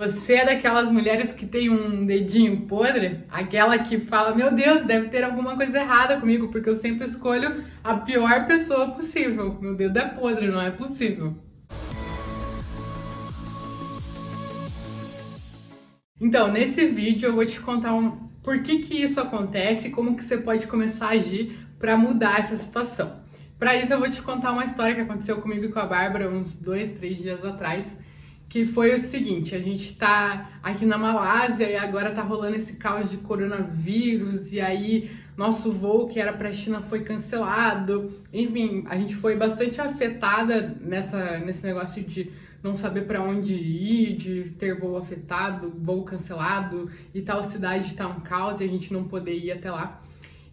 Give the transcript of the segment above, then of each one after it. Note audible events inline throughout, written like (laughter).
Você é daquelas mulheres que tem um dedinho podre? Aquela que fala, meu Deus, deve ter alguma coisa errada comigo, porque eu sempre escolho a pior pessoa possível. Meu dedo é podre, não é possível. Então, nesse vídeo eu vou te contar um, por que que isso acontece e como que você pode começar a agir para mudar essa situação. Para isso eu vou te contar uma história que aconteceu comigo e com a Bárbara uns dois, três dias atrás que foi o seguinte, a gente está aqui na Malásia e agora tá rolando esse caos de coronavírus e aí nosso voo que era para a China foi cancelado. Enfim, a gente foi bastante afetada nessa nesse negócio de não saber para onde ir, de ter voo afetado, voo cancelado e tal cidade tá um caos e a gente não poder ir até lá.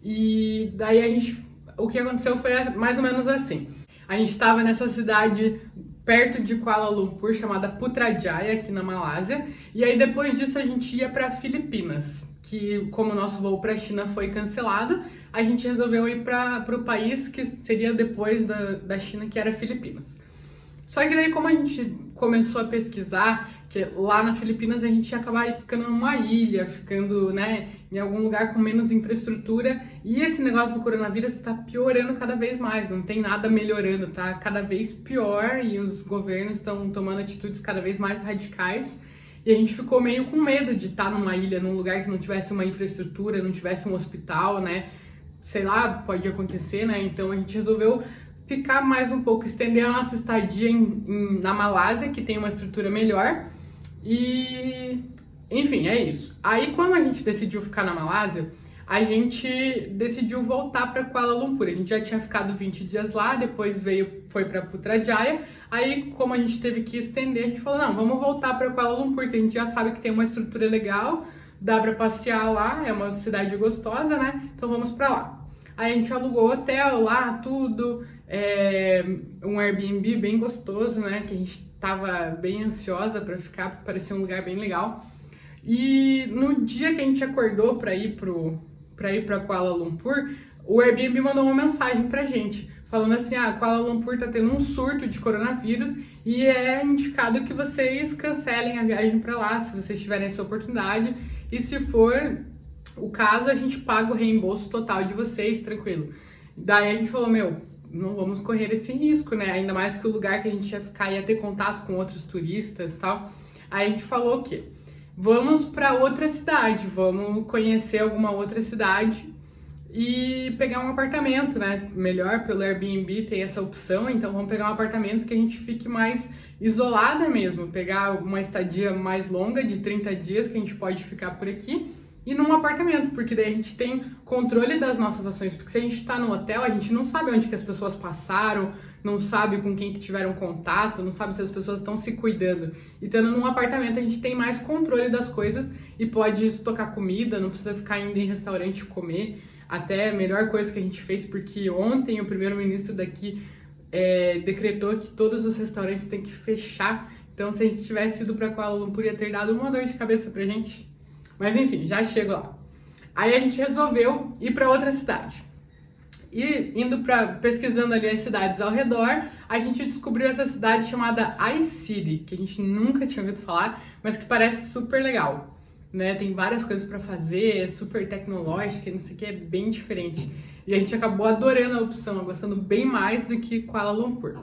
E daí a gente o que aconteceu foi mais ou menos assim. A gente estava nessa cidade perto de Kuala Lumpur, chamada Putrajaya, aqui na Malásia. E aí depois disso a gente ia para Filipinas, que como o nosso voo para a China foi cancelado, a gente resolveu ir para o país que seria depois da, da China, que era Filipinas. Só que daí como a gente começou a pesquisar que lá na Filipinas a gente ia acabar ficando numa ilha, ficando, né, em algum lugar com menos infraestrutura. E esse negócio do coronavírus está piorando cada vez mais, não tem nada melhorando, tá cada vez pior e os governos estão tomando atitudes cada vez mais radicais. E a gente ficou meio com medo de estar numa ilha, num lugar que não tivesse uma infraestrutura, não tivesse um hospital, né? Sei lá, pode acontecer, né? Então a gente resolveu ficar mais um pouco, estender a nossa estadia em, em, na Malásia, que tem uma estrutura melhor e, enfim, é isso. Aí, quando a gente decidiu ficar na Malásia, a gente decidiu voltar para Kuala Lumpur. A gente já tinha ficado 20 dias lá, depois veio, foi para Putrajaya. Aí, como a gente teve que estender, a gente falou: não, vamos voltar para Kuala Lumpur, que a gente já sabe que tem uma estrutura legal, dá para passear lá, é uma cidade gostosa, né? Então vamos para lá. Aí a gente alugou hotel lá, tudo, é, um Airbnb bem gostoso, né? Que a gente tava bem ansiosa para ficar, porque parecia um lugar bem legal. E no dia que a gente acordou para ir pro para ir para Kuala Lumpur, o Airbnb mandou uma mensagem pra gente, falando assim: "Ah, Kuala Lumpur tá tendo um surto de coronavírus e é indicado que vocês cancelem a viagem para lá, se vocês tiverem essa oportunidade, e se for o caso, a gente paga o reembolso total de vocês, tranquilo". Daí a gente falou: "Meu, não vamos correr esse risco, né? Ainda mais que o lugar que a gente ia ficar ia ter contato com outros turistas e tal. Aí a gente falou o quê? Vamos para outra cidade, vamos conhecer alguma outra cidade e pegar um apartamento, né? Melhor pelo Airbnb tem essa opção, então vamos pegar um apartamento que a gente fique mais isolada mesmo, pegar uma estadia mais longa de 30 dias que a gente pode ficar por aqui e num apartamento, porque daí a gente tem controle das nossas ações, porque se a gente está no hotel, a gente não sabe onde que as pessoas passaram, não sabe com quem que tiveram contato, não sabe se as pessoas estão se cuidando. E estando num apartamento, a gente tem mais controle das coisas e pode estocar comida, não precisa ficar indo em restaurante comer. Até a melhor coisa que a gente fez, porque ontem o primeiro-ministro daqui é, decretou que todos os restaurantes têm que fechar. Então, se a gente tivesse ido para Kuala Lumpur, ia ter dado uma dor de cabeça pra gente. Mas enfim, já chego lá. Aí a gente resolveu ir para outra cidade. E indo para pesquisando ali as cidades ao redor, a gente descobriu essa cidade chamada iCity, que a gente nunca tinha ouvido falar, mas que parece super legal. Né? Tem várias coisas para fazer, é super tecnológica, não sei o que, é bem diferente. E a gente acabou adorando a opção, gostando bem mais do que Kuala Lumpur.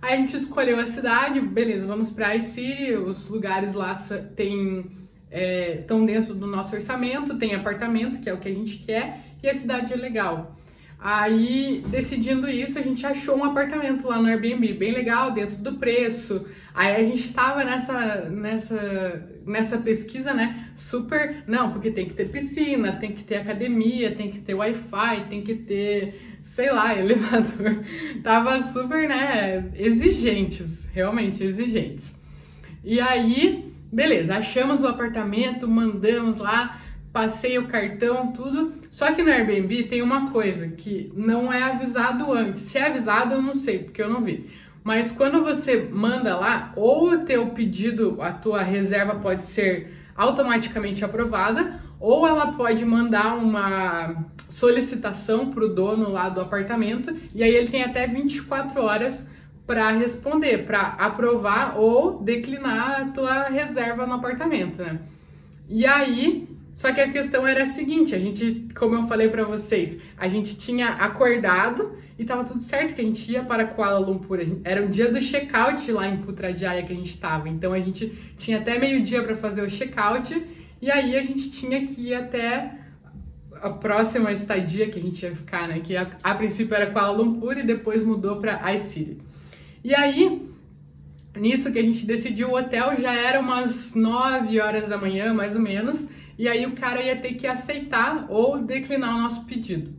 Aí a gente escolheu a cidade, beleza, vamos para iCity, os lugares lá tem estão é, dentro do nosso orçamento, tem apartamento, que é o que a gente quer, e a cidade é legal. Aí, decidindo isso, a gente achou um apartamento lá no Airbnb, bem legal, dentro do preço. Aí a gente estava nessa, nessa, nessa pesquisa, né? Super. Não, porque tem que ter piscina, tem que ter academia, tem que ter Wi-Fi, tem que ter, sei lá, (laughs) elevador. Tava super, né? Exigentes, realmente exigentes. E aí, Beleza, achamos o apartamento, mandamos lá, passei o cartão, tudo. Só que no Airbnb tem uma coisa que não é avisado antes. Se é avisado, eu não sei, porque eu não vi. Mas quando você manda lá, ou o teu pedido, a tua reserva pode ser automaticamente aprovada, ou ela pode mandar uma solicitação para o dono lá do apartamento, e aí ele tem até 24 horas para responder, para aprovar ou declinar a tua reserva no apartamento, né? E aí, só que a questão era a seguinte, a gente, como eu falei para vocês, a gente tinha acordado e tava tudo certo que a gente ia para Kuala Lumpur. Era o dia do check-out lá em Putrajaya que a gente tava. Então a gente tinha até meio-dia para fazer o check-out e aí a gente tinha que ir até a próxima estadia que a gente ia ficar, né? Que a, a princípio era Kuala Lumpur e depois mudou para iCity. E aí, nisso que a gente decidiu o hotel, já era umas 9 horas da manhã, mais ou menos, e aí o cara ia ter que aceitar ou declinar o nosso pedido.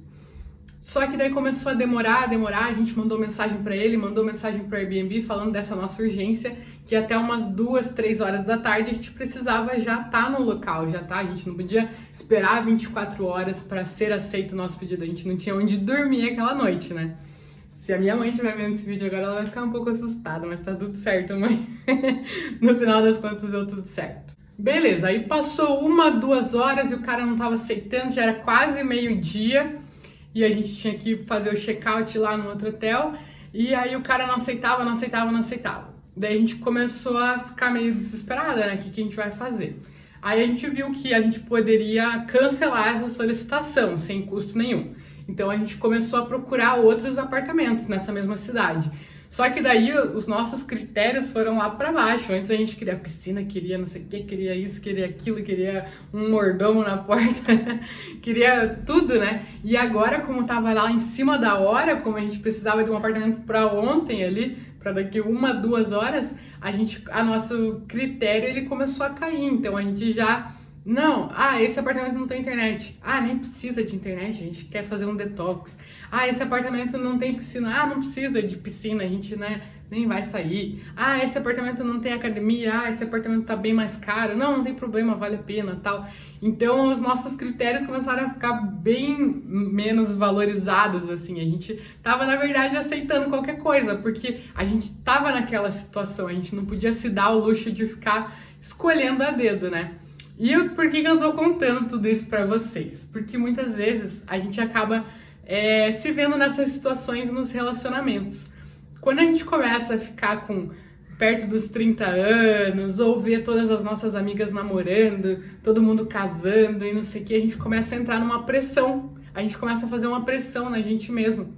Só que daí começou a demorar, demorar, a gente mandou mensagem para ele, mandou mensagem para o Airbnb falando dessa nossa urgência, que até umas duas, três horas da tarde a gente precisava já estar tá no local, já tá, a gente não podia esperar 24 horas para ser aceito o nosso pedido, a gente não tinha onde dormir aquela noite, né? Se a minha mãe estiver vendo esse vídeo agora, ela vai ficar um pouco assustada, mas tá tudo certo, mãe. (laughs) no final das contas, deu tudo certo. Beleza, aí passou uma, duas horas e o cara não tava aceitando, já era quase meio-dia e a gente tinha que fazer o check-out lá no outro hotel. E aí o cara não aceitava, não aceitava, não aceitava. Daí a gente começou a ficar meio desesperada, né? O que, que a gente vai fazer? Aí a gente viu que a gente poderia cancelar essa solicitação sem custo nenhum. Então a gente começou a procurar outros apartamentos nessa mesma cidade. Só que daí os nossos critérios foram lá para baixo. Antes a gente queria piscina, queria não sei o que, queria isso, queria aquilo, queria um mordomo na (laughs) porta, queria tudo, né? E agora, como tava lá em cima da hora, como a gente precisava de um apartamento para ontem ali, para daqui uma, duas horas, a gente, a nosso critério ele começou a cair. Então a gente já não, ah, esse apartamento não tem internet. Ah, nem precisa de internet, a gente quer fazer um detox. Ah, esse apartamento não tem piscina. Ah, não precisa de piscina, a gente né, nem vai sair. Ah, esse apartamento não tem academia. Ah, esse apartamento tá bem mais caro. Não, não tem problema, vale a pena, tal. Então, os nossos critérios começaram a ficar bem menos valorizados, assim. A gente tava, na verdade, aceitando qualquer coisa, porque a gente tava naquela situação, a gente não podia se dar o luxo de ficar escolhendo a dedo, né? E eu, por que, que eu tô contando tudo isso para vocês? Porque muitas vezes a gente acaba é, se vendo nessas situações nos relacionamentos. Quando a gente começa a ficar com perto dos 30 anos, ou ver todas as nossas amigas namorando, todo mundo casando e não sei o que, a gente começa a entrar numa pressão. A gente começa a fazer uma pressão na gente mesmo.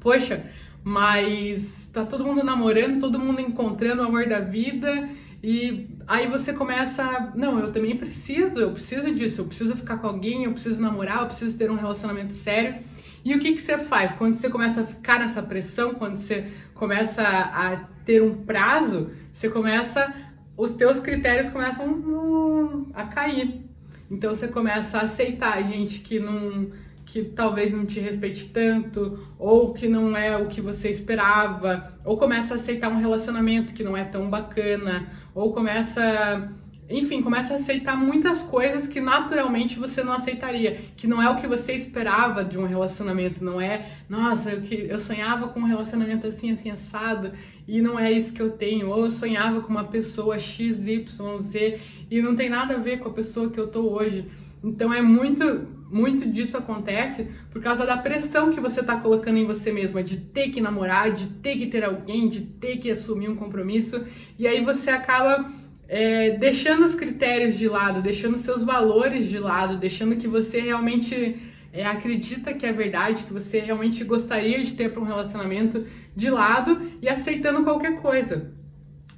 Poxa, mas tá todo mundo namorando, todo mundo encontrando o amor da vida e aí você começa, não, eu também preciso, eu preciso disso, eu preciso ficar com alguém, eu preciso namorar, eu preciso ter um relacionamento sério. E o que, que você faz? Quando você começa a ficar nessa pressão, quando você começa a ter um prazo, você começa, os teus critérios começam hum, a cair. Então você começa a aceitar gente que não que talvez não te respeite tanto, ou que não é o que você esperava, ou começa a aceitar um relacionamento que não é tão bacana, ou começa, enfim, começa a aceitar muitas coisas que naturalmente você não aceitaria, que não é o que você esperava de um relacionamento, não é, nossa, eu, que, eu sonhava com um relacionamento assim, assim, assado, e não é isso que eu tenho, ou eu sonhava com uma pessoa X, Y, Z, e não tem nada a ver com a pessoa que eu tô hoje. Então é muito muito disso acontece por causa da pressão que você está colocando em você mesma, de ter que namorar, de ter que ter alguém, de ter que assumir um compromisso, e aí você acaba é, deixando os critérios de lado, deixando seus valores de lado, deixando que você realmente é, acredita que é verdade, que você realmente gostaria de ter para um relacionamento de lado e aceitando qualquer coisa.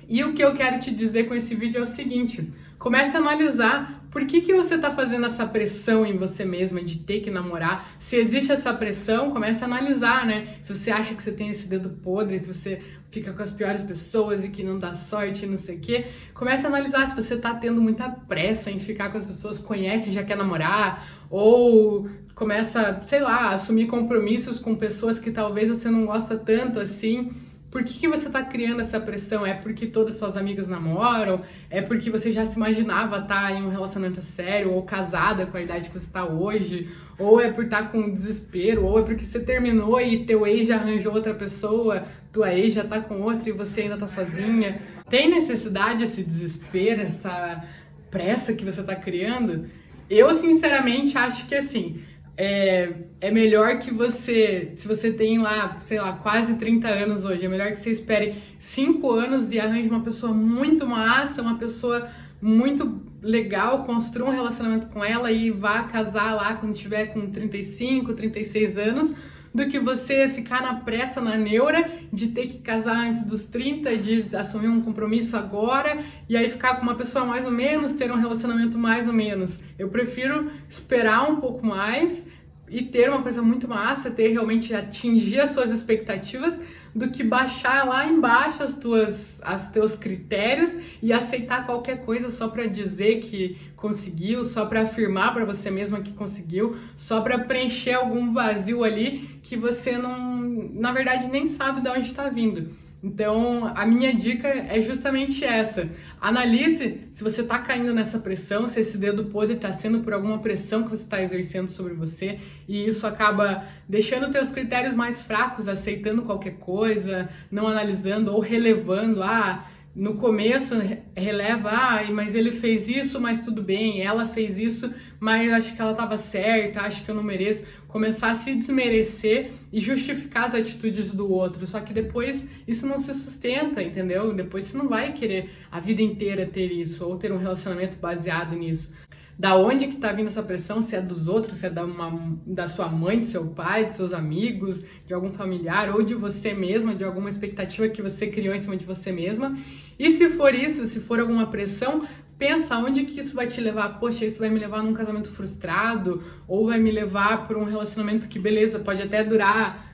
E o que eu quero te dizer com esse vídeo é o seguinte: comece a analisar por que, que você está fazendo essa pressão em você mesma de ter que namorar? Se existe essa pressão, comece a analisar, né? Se você acha que você tem esse dedo podre, que você fica com as piores pessoas e que não dá sorte, não sei o quê, comece a analisar se você está tendo muita pressa em ficar com as pessoas conhece e já quer namorar, ou começa, sei lá, a assumir compromissos com pessoas que talvez você não gosta tanto assim por que, que você está criando essa pressão? É porque todas suas amigas namoram? É porque você já se imaginava estar tá em um relacionamento sério ou casada com a idade que você está hoje? Ou é por estar tá com desespero? Ou é porque você terminou e teu ex já arranjou outra pessoa, tua ex já está com outra e você ainda está sozinha? Tem necessidade esse desespero, essa pressa que você está criando? Eu, sinceramente, acho que assim, é, é melhor que você, se você tem lá, sei lá, quase 30 anos hoje, é melhor que você espere 5 anos e arranje uma pessoa muito massa, uma pessoa muito legal, construa um relacionamento com ela e vá casar lá quando tiver com 35, 36 anos, do que você ficar na pressa, na neura, de ter que casar antes dos 30, de assumir um compromisso agora, e aí ficar com uma pessoa mais ou menos, ter um relacionamento mais ou menos. Eu prefiro esperar um pouco mais e ter uma coisa muito massa, ter realmente atingir as suas expectativas, do que baixar lá embaixo as tuas, as teus critérios e aceitar qualquer coisa só para dizer que conseguiu, só para afirmar para você mesma que conseguiu, só para preencher algum vazio ali que você não, na verdade, nem sabe de onde está vindo. Então, a minha dica é justamente essa. Analise se você está caindo nessa pressão, se esse dedo podre está sendo por alguma pressão que você está exercendo sobre você, e isso acaba deixando teus critérios mais fracos, aceitando qualquer coisa, não analisando ou relevando, ah, no começo releva, ah, mas ele fez isso, mas tudo bem, ela fez isso, mas acho que ela estava certa, acho que eu não mereço. Começar a se desmerecer e justificar as atitudes do outro. Só que depois isso não se sustenta, entendeu? Depois você não vai querer a vida inteira ter isso ou ter um relacionamento baseado nisso. Da onde que tá vindo essa pressão? Se é dos outros, se é da, uma, da sua mãe, do seu pai, dos seus amigos, de algum familiar ou de você mesma, de alguma expectativa que você criou em cima de você mesma. E se for isso, se for alguma pressão, pensa onde que isso vai te levar. Poxa, isso vai me levar num casamento frustrado ou vai me levar por um relacionamento que beleza, pode até durar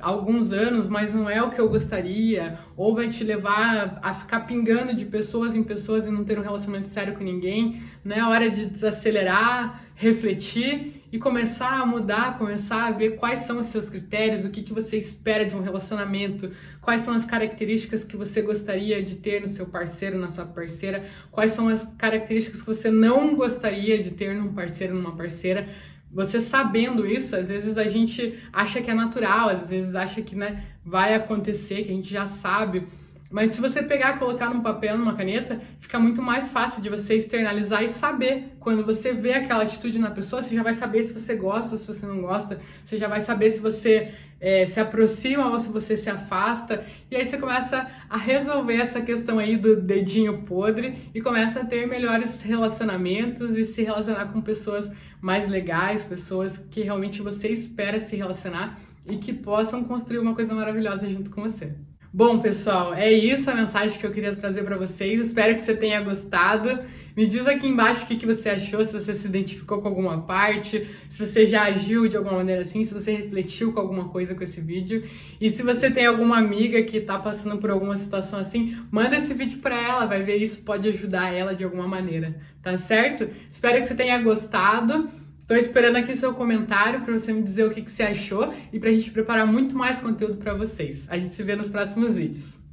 alguns anos, mas não é o que eu gostaria, ou vai te levar a ficar pingando de pessoas em pessoas e não ter um relacionamento sério com ninguém, não é hora de desacelerar, refletir e começar a mudar, começar a ver quais são os seus critérios, o que, que você espera de um relacionamento, quais são as características que você gostaria de ter no seu parceiro, na sua parceira, quais são as características que você não gostaria de ter num parceiro, numa parceira você sabendo isso, às vezes a gente acha que é natural, às vezes acha que né, vai acontecer, que a gente já sabe. Mas se você pegar, colocar num papel, numa caneta, fica muito mais fácil de você externalizar e saber. Quando você vê aquela atitude na pessoa, você já vai saber se você gosta se você não gosta. Você já vai saber se você é, se aproxima ou se você se afasta. E aí você começa a resolver essa questão aí do dedinho podre e começa a ter melhores relacionamentos e se relacionar com pessoas mais legais, pessoas que realmente você espera se relacionar e que possam construir uma coisa maravilhosa junto com você. Bom, pessoal, é isso a mensagem que eu queria trazer para vocês. Espero que você tenha gostado. Me diz aqui embaixo o que, que você achou, se você se identificou com alguma parte, se você já agiu de alguma maneira assim, se você refletiu com alguma coisa com esse vídeo. E se você tem alguma amiga que tá passando por alguma situação assim, manda esse vídeo para ela, vai ver isso pode ajudar ela de alguma maneira, tá certo? Espero que você tenha gostado. Estou esperando aqui seu comentário para você me dizer o que, que você achou e para a gente preparar muito mais conteúdo para vocês. A gente se vê nos próximos vídeos.